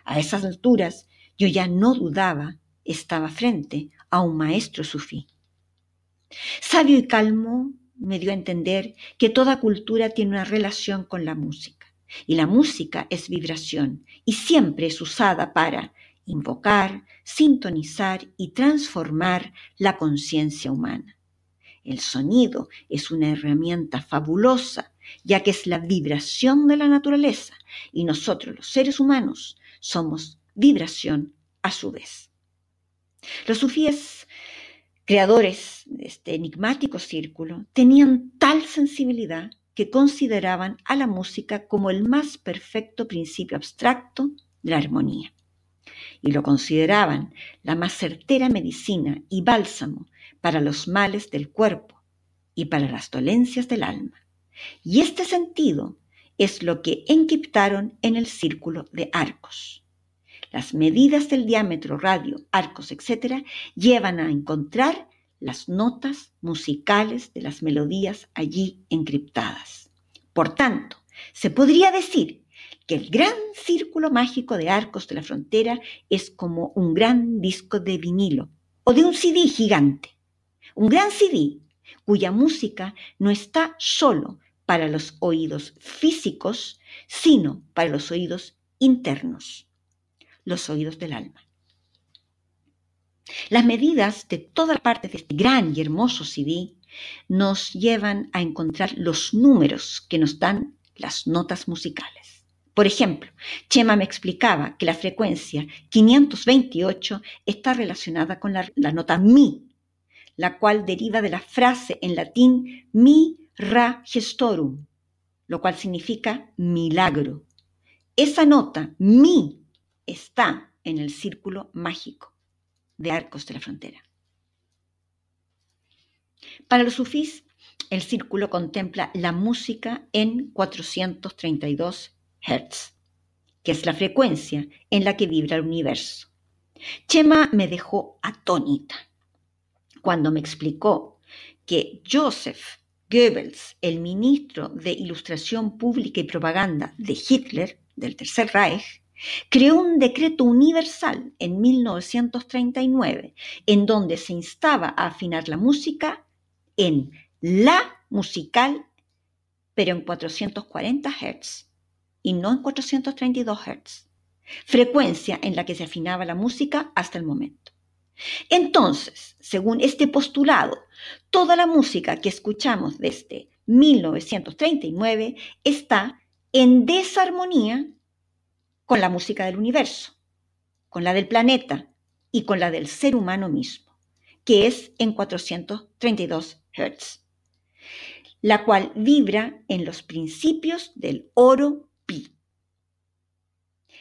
A esas alturas yo ya no dudaba, estaba frente a un maestro sufí. Sabio y calmo me dio a entender que toda cultura tiene una relación con la música, y la música es vibración, y siempre es usada para invocar, sintonizar y transformar la conciencia humana. El sonido es una herramienta fabulosa, ya que es la vibración de la naturaleza y nosotros los seres humanos somos vibración a su vez. Los sufíes, creadores de este enigmático círculo, tenían tal sensibilidad que consideraban a la música como el más perfecto principio abstracto de la armonía y lo consideraban la más certera medicina y bálsamo para los males del cuerpo y para las dolencias del alma. Y este sentido es lo que encriptaron en el círculo de arcos. Las medidas del diámetro, radio, arcos, etc., llevan a encontrar las notas musicales de las melodías allí encriptadas. Por tanto, se podría decir que el gran círculo mágico de arcos de la frontera es como un gran disco de vinilo o de un CD gigante. Un gran CD cuya música no está solo para los oídos físicos, sino para los oídos internos, los oídos del alma. Las medidas de todas partes de este gran y hermoso CD nos llevan a encontrar los números que nos dan las notas musicales. Por ejemplo, Chema me explicaba que la frecuencia 528 está relacionada con la, nota mi, la cual deriva de la frase en latín mi ra gestorum, lo cual significa milagro. Esa nota, mi, está en el círculo mágico de Arcos de la Frontera. Para los sufís, el círculo contempla la música en 432 Hertz, que es la frecuencia en la que vibra el universo. Chema me dejó atónita cuando me explicó que Joseph Goebbels, el ministro de Ilustración Pública y Propaganda de Hitler, del Tercer Reich, creó un decreto universal en 1939 en donde se instaba a afinar la música en la musical, pero en 440 Hz y no en 432 Hz, frecuencia en la que se afinaba la música hasta el momento. Entonces, según este postulado, toda la música que escuchamos desde 1939 está en desarmonía con la música del universo, con la del planeta y con la del ser humano mismo, que es en 432 Hz, la cual vibra en los principios del oro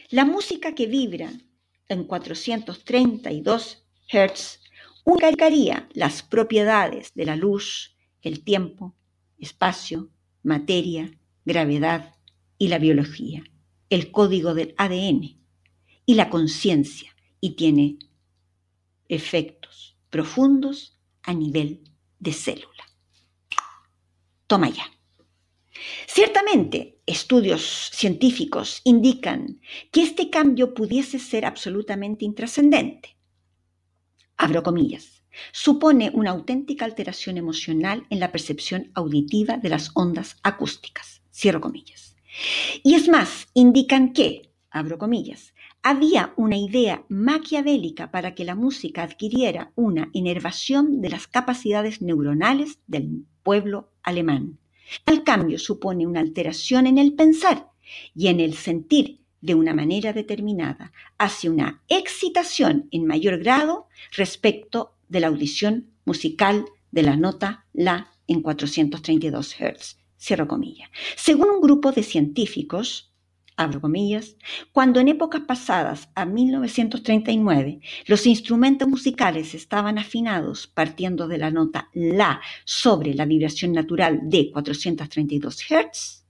la música que vibra en 432 Hz unificaría las propiedades de la luz, el tiempo, espacio, materia, gravedad y la biología, el código del ADN y la conciencia y tiene efectos profundos a nivel de célula. Toma ya. Ciertamente, estudios científicos indican que este cambio pudiese ser absolutamente intrascendente. Abro comillas, supone una auténtica alteración emocional en la percepción auditiva de las ondas acústicas, cierro comillas. Y es más, indican que, abro comillas, había una idea maquiavélica para que la música adquiriera una inervación de las capacidades neuronales del pueblo alemán. Al cambio supone una alteración en el pensar y en el sentir de una manera determinada, hacia una excitación en mayor grado respecto de la audición musical de la nota La en 432 Hz. Cierro comillas. Según un grupo de científicos, abro comillas, cuando en épocas pasadas, a 1939, los instrumentos musicales estaban afinados partiendo de la nota La sobre la vibración natural de 432 Hz,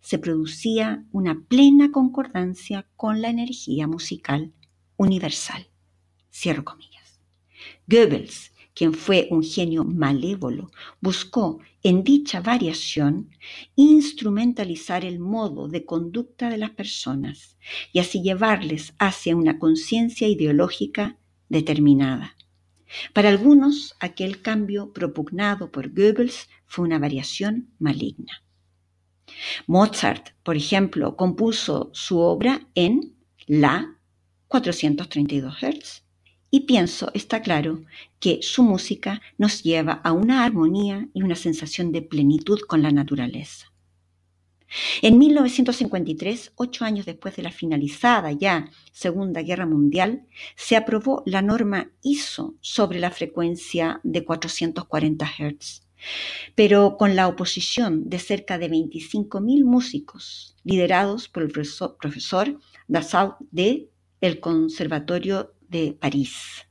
se producía una plena concordancia con la energía musical universal. Cierro comillas. Goebbels quien fue un genio malévolo, buscó en dicha variación instrumentalizar el modo de conducta de las personas y así llevarles hacia una conciencia ideológica determinada. Para algunos, aquel cambio propugnado por Goebbels fue una variación maligna. Mozart, por ejemplo, compuso su obra en La 432 Hz y pienso, está claro, que su música nos lleva a una armonía y una sensación de plenitud con la naturaleza. En 1953, ocho años después de la finalizada ya Segunda Guerra Mundial, se aprobó la norma ISO sobre la frecuencia de 440 Hz, pero con la oposición de cerca de 25.000 músicos liderados por el profesor, Dassault de el Conservatorio de París.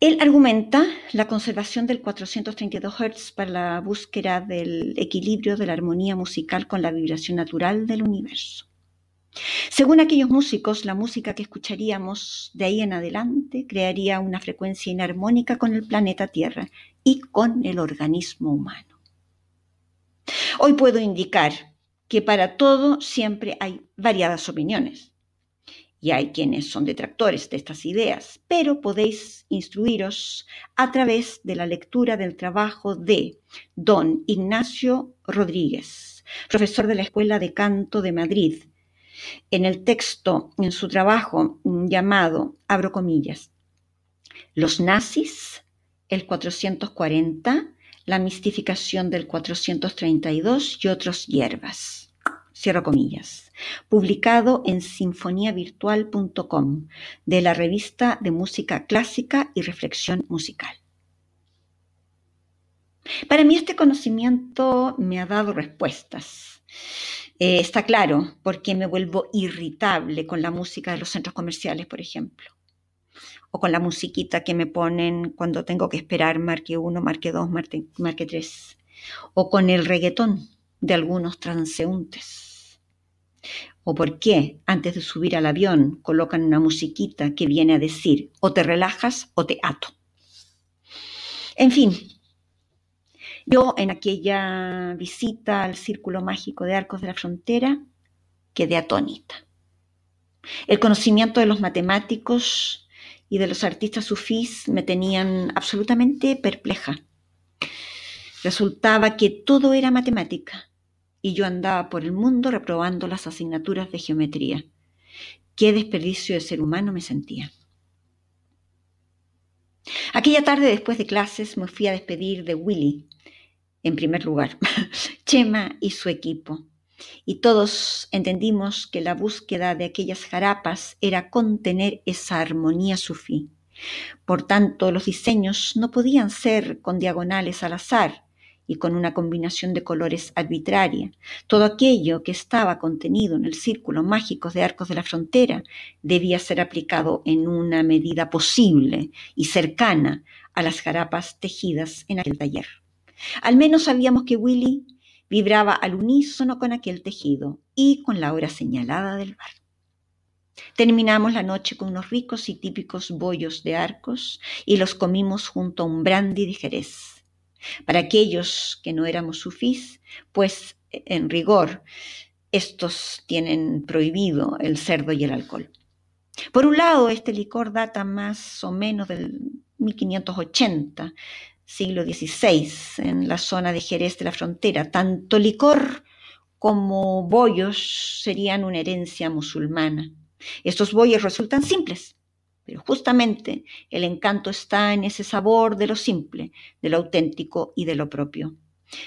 Él argumenta la conservación del 432 Hz para la búsqueda del equilibrio de la armonía musical con la vibración natural del universo. Según aquellos músicos, la música que escucharíamos de ahí en adelante crearía una frecuencia inarmónica con el planeta Tierra y con el organismo humano. Hoy puedo indicar que para todo siempre hay variadas opiniones y hay quienes son detractores de estas ideas, pero podéis instruiros a través de la lectura del trabajo de don Ignacio Rodríguez, profesor de la Escuela de Canto de Madrid, en el texto, en su trabajo llamado, abro comillas, Los nazis, el 440, la mistificación del 432 y otros hierbas. Cierro comillas publicado en sinfoniavirtual.com de la revista de música clásica y reflexión musical. Para mí este conocimiento me ha dado respuestas. Eh, está claro porque me vuelvo irritable con la música de los centros comerciales, por ejemplo. O con la musiquita que me ponen cuando tengo que esperar marque 1, marque 2, marque 3. O con el reggaetón de algunos transeúntes ¿O por qué antes de subir al avión colocan una musiquita que viene a decir o te relajas o te ato? En fin, yo en aquella visita al Círculo Mágico de Arcos de la Frontera quedé atónita. El conocimiento de los matemáticos y de los artistas sufís me tenían absolutamente perpleja. Resultaba que todo era matemática y yo andaba por el mundo reprobando las asignaturas de geometría. Qué desperdicio de ser humano me sentía. Aquella tarde después de clases me fui a despedir de Willy, en primer lugar, Chema y su equipo. Y todos entendimos que la búsqueda de aquellas jarapas era contener esa armonía sufí. Por tanto, los diseños no podían ser con diagonales al azar, y con una combinación de colores arbitraria. Todo aquello que estaba contenido en el círculo mágico de arcos de la frontera debía ser aplicado en una medida posible y cercana a las jarapas tejidas en aquel taller. Al menos sabíamos que Willy vibraba al unísono con aquel tejido y con la hora señalada del bar. Terminamos la noche con unos ricos y típicos bollos de arcos y los comimos junto a un brandy de Jerez. Para aquellos que no éramos sufís, pues en rigor estos tienen prohibido el cerdo y el alcohol. Por un lado, este licor data más o menos del 1580, siglo XVI, en la zona de Jerez de la Frontera. Tanto licor como bollos serían una herencia musulmana. Estos bollos resultan simples, pero justamente el encanto está en ese sabor de lo simple, de lo auténtico y de lo propio.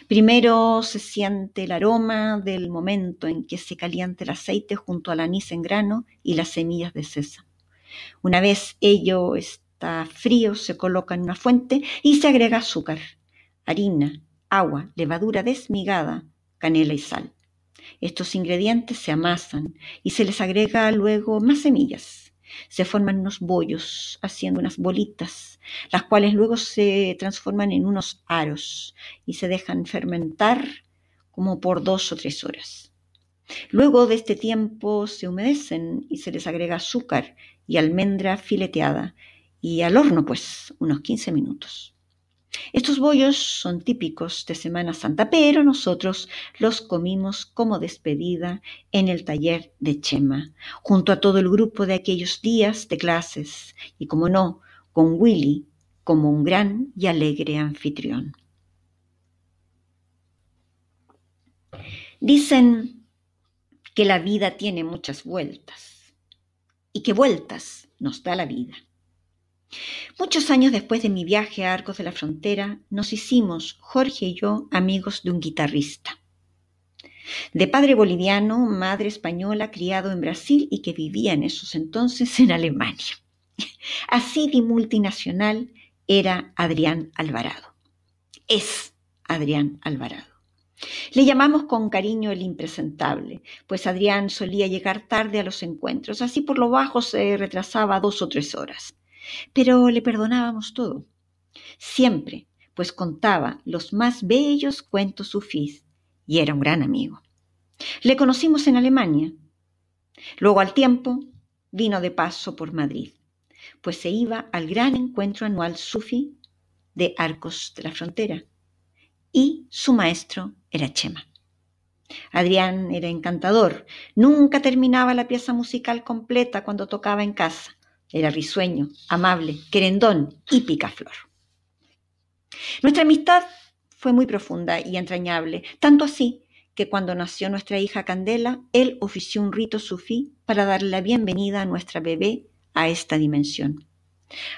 Primero se siente el aroma del momento en que se calienta el aceite junto al anís en grano y las semillas de sésamo. Una vez ello frío, se coloca en una fuente y se agrega azúcar, harina, agua, levadura desmigada, canela y sal. Estos ingredientes se amasan y se les agrega luego más semillas. Se forman unos bollos, haciendo unas bolitas, las cuales luego se transforman en unos aros y se dejan fermentar como por dos o tres horas. Luego de este tiempo se humedecen y se les agrega azúcar y almendra fileteada y al horno pues unos 15 minutos. Estos bollos son típicos de Semana Santa, pero nosotros los comimos como despedida en el taller de Chema, junto a todo el grupo de aquellos días de clases y, como no, con Willy como un gran y alegre anfitrión. Dicen que la vida tiene muchas vueltas y que vueltas nos da la vida. Muchos años después de mi viaje a Arcos de la Frontera, nos hicimos, Jorge y yo, amigos de un guitarrista. De padre boliviano, madre española, criado en Brasil y que vivía en esos entonces en Alemania. Así de multinacional era Adrián Alvarado. Es Adrián Alvarado. Le llamamos con cariño el impresentable, pues Adrián solía llegar tarde a los encuentros, así por lo bajo se retrasaba dos o tres horas. Pero le perdonábamos todo. Siempre, pues contaba los más bellos cuentos sufís y era un gran amigo. Le conocimos en Alemania. Luego al tiempo vino de paso por Madrid, pues se iba al gran encuentro anual sufí de Arcos de la Frontera y su maestro era Chema. Adrián era encantador, nunca terminaba la pieza musical completa cuando tocaba en casa. Era risueño, amable, querendón y picaflor. Nuestra amistad fue muy profunda y entrañable, tanto así que cuando nació nuestra hija Candela, él ofició un rito sufí para darle la bienvenida a nuestra bebé a esta dimensión.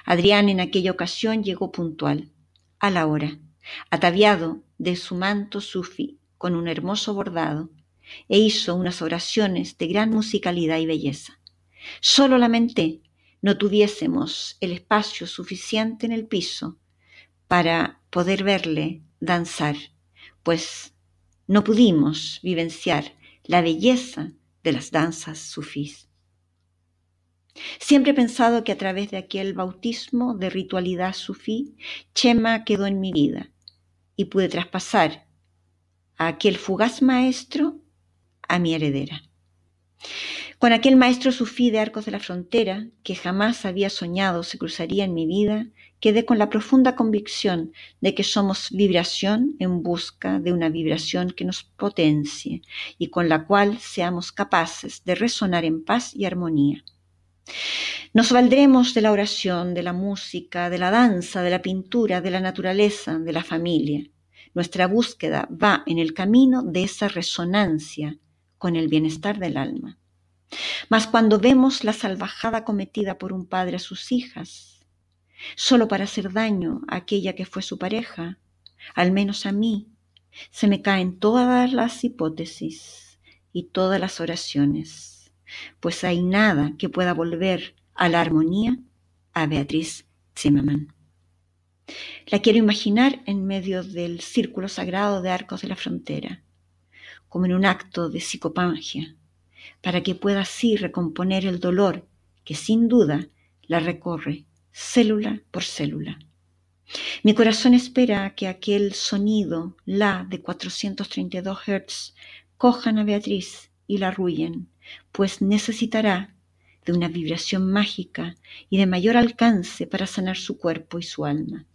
Adrián en aquella ocasión llegó puntual, a la hora, ataviado de su manto sufí con un hermoso bordado, e hizo unas oraciones de gran musicalidad y belleza. Solo lamenté no tuviésemos el espacio suficiente en el piso para poder verle danzar, pues no pudimos vivenciar la belleza de las danzas sufís. Siempre he pensado que a través de aquel bautismo de ritualidad sufí, Chema quedó en mi vida y pude traspasar a aquel fugaz maestro a mi heredera con aquel maestro sufí de Arcos de la Frontera, que jamás había soñado se cruzaría en mi vida, quedé con la profunda convicción de que somos vibración en busca de una vibración que nos potencie y con la cual seamos capaces de resonar en paz y armonía. Nos valdremos de la oración, de la música, de la danza, de la pintura, de la naturaleza, de la familia. Nuestra búsqueda va en el camino de esa resonancia con el bienestar del alma. Mas cuando vemos la salvajada cometida por un padre a sus hijas, solo para hacer daño a aquella que fue su pareja, al menos a mí, se me caen todas las hipótesis y todas las oraciones, pues hay nada que pueda volver a la armonía a Beatriz Zimmerman. La quiero imaginar en medio del círculo sagrado de arcos de la frontera, como en un acto de psicopangia, para que pueda así recomponer el dolor que sin duda la recorre célula por célula. Mi corazón espera que aquel sonido, la de 432 Hz, cojan a Beatriz y la arrullen, pues necesitará de una vibración mágica y de mayor alcance para sanar su cuerpo y su alma.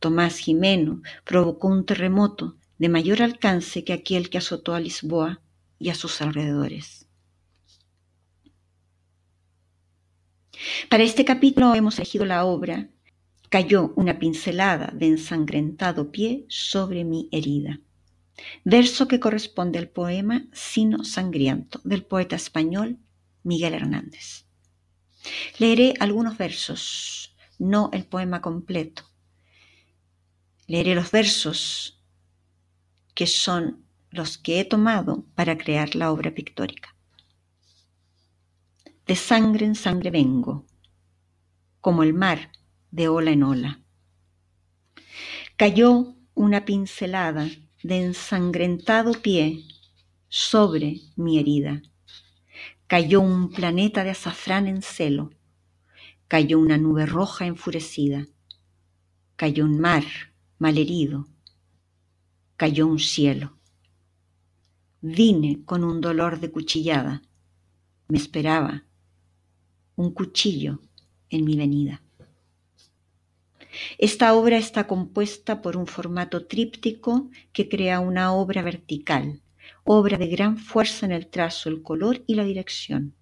Tomás Jimeno provocó un terremoto de mayor alcance que aquel que azotó a Lisboa y a sus alrededores. Para este capítulo hemos elegido la obra Cayó una pincelada de ensangrentado pie sobre mi herida, verso que corresponde al poema Sino Sangriento del poeta español Miguel Hernández. Leeré algunos versos, no el poema completo. Leeré los versos que son los que he tomado para crear la obra pictórica. De sangre en sangre vengo, como el mar de ola en ola. Cayó una pincelada de ensangrentado pie sobre mi herida. Cayó un planeta de azafrán en celo. Cayó una nube roja enfurecida. Cayó un mar malherido. Cayó un cielo. Vine con un dolor de cuchillada. Me esperaba un cuchillo en mi venida. Esta obra está compuesta por un formato tríptico que crea una obra vertical, obra de gran fuerza en el trazo, el color y la dirección.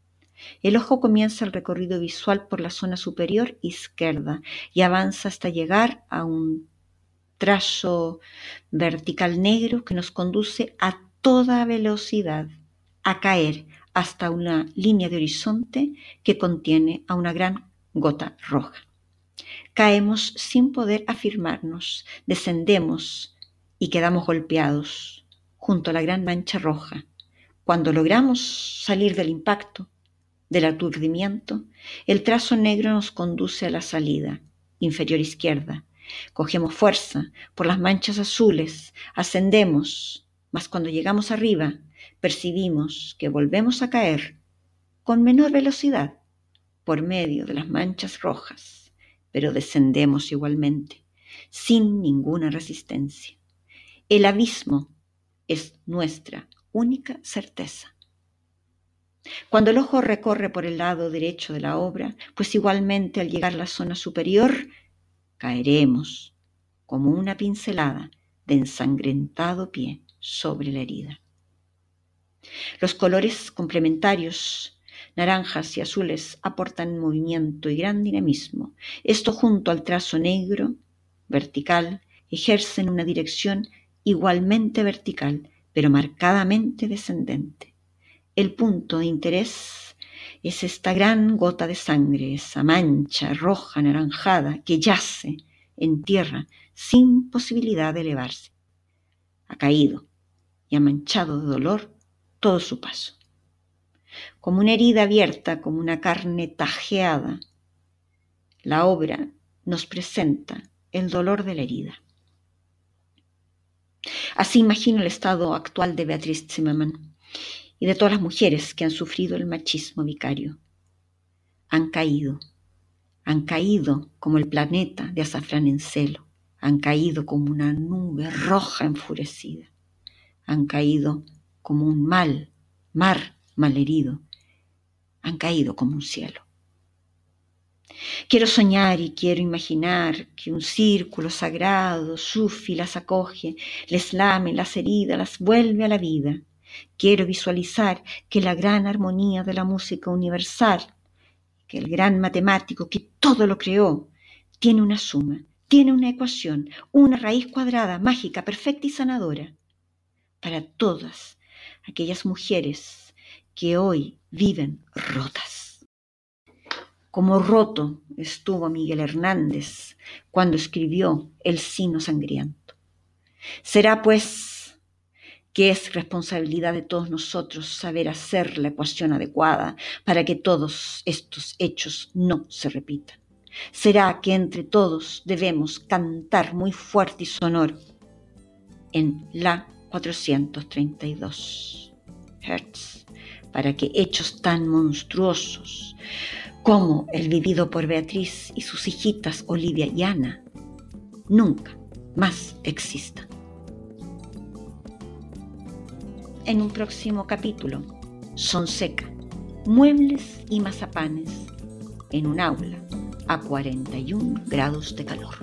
El ojo comienza el recorrido visual por la zona superior izquierda y avanza hasta llegar a un trazo vertical negro que nos conduce a toda velocidad a caer hasta una línea de horizonte que contiene a una gran gota roja. Caemos sin poder afirmarnos, descendemos y quedamos golpeados junto a la gran mancha roja. Cuando logramos salir del impacto, del aturdimiento, el trazo negro nos conduce a la salida, inferior izquierda. Cogemos fuerza por las manchas azules, ascendemos, mas cuando llegamos arriba, percibimos que volvemos a caer con menor velocidad por medio de las manchas rojas, pero descendemos igualmente, sin ninguna resistencia. El abismo es nuestra única certeza. Cuando el ojo recorre por el lado derecho de la obra, pues igualmente al llegar a la zona superior, caeremos como una pincelada de ensangrentado pie sobre la herida. Los colores complementarios naranjas y azules aportan movimiento y gran dinamismo. Esto junto al trazo negro, vertical, ejercen una dirección igualmente vertical, pero marcadamente descendente. El punto de interés es esta gran gota de sangre, esa mancha roja anaranjada que yace en tierra sin posibilidad de elevarse. Ha caído y ha manchado de dolor todo su paso como una herida abierta, como una carne tajeada. La obra nos presenta el dolor de la herida. Así imagino el estado actual de Beatriz Zimmerman y de todas las mujeres que han sufrido el machismo vicario. Han caído, han caído como el planeta de azafrán en celo, han caído como una nube roja enfurecida, han caído como un mal, mar malherido, han caído como un cielo. Quiero soñar y quiero imaginar que un círculo sagrado, sufi, las acoge, les lame las heridas, las vuelve a la vida. Quiero visualizar que la gran armonía de la música universal, que el gran matemático que todo lo creó, tiene una suma, tiene una ecuación, una raíz cuadrada, mágica, perfecta y sanadora para todas aquellas mujeres que hoy viven rotas. Como roto estuvo Miguel Hernández cuando escribió El sino sangriento. Será pues que es responsabilidad de todos nosotros saber hacer la ecuación adecuada para que todos estos hechos no se repitan. Será que entre todos debemos cantar muy fuerte y sonoro en la 432 Hertz para que hechos tan monstruosos como el vivido por Beatriz y sus hijitas Olivia y Ana nunca más existan. En un próximo capítulo, son seca, muebles y mazapanes en un aula a 41 grados de calor.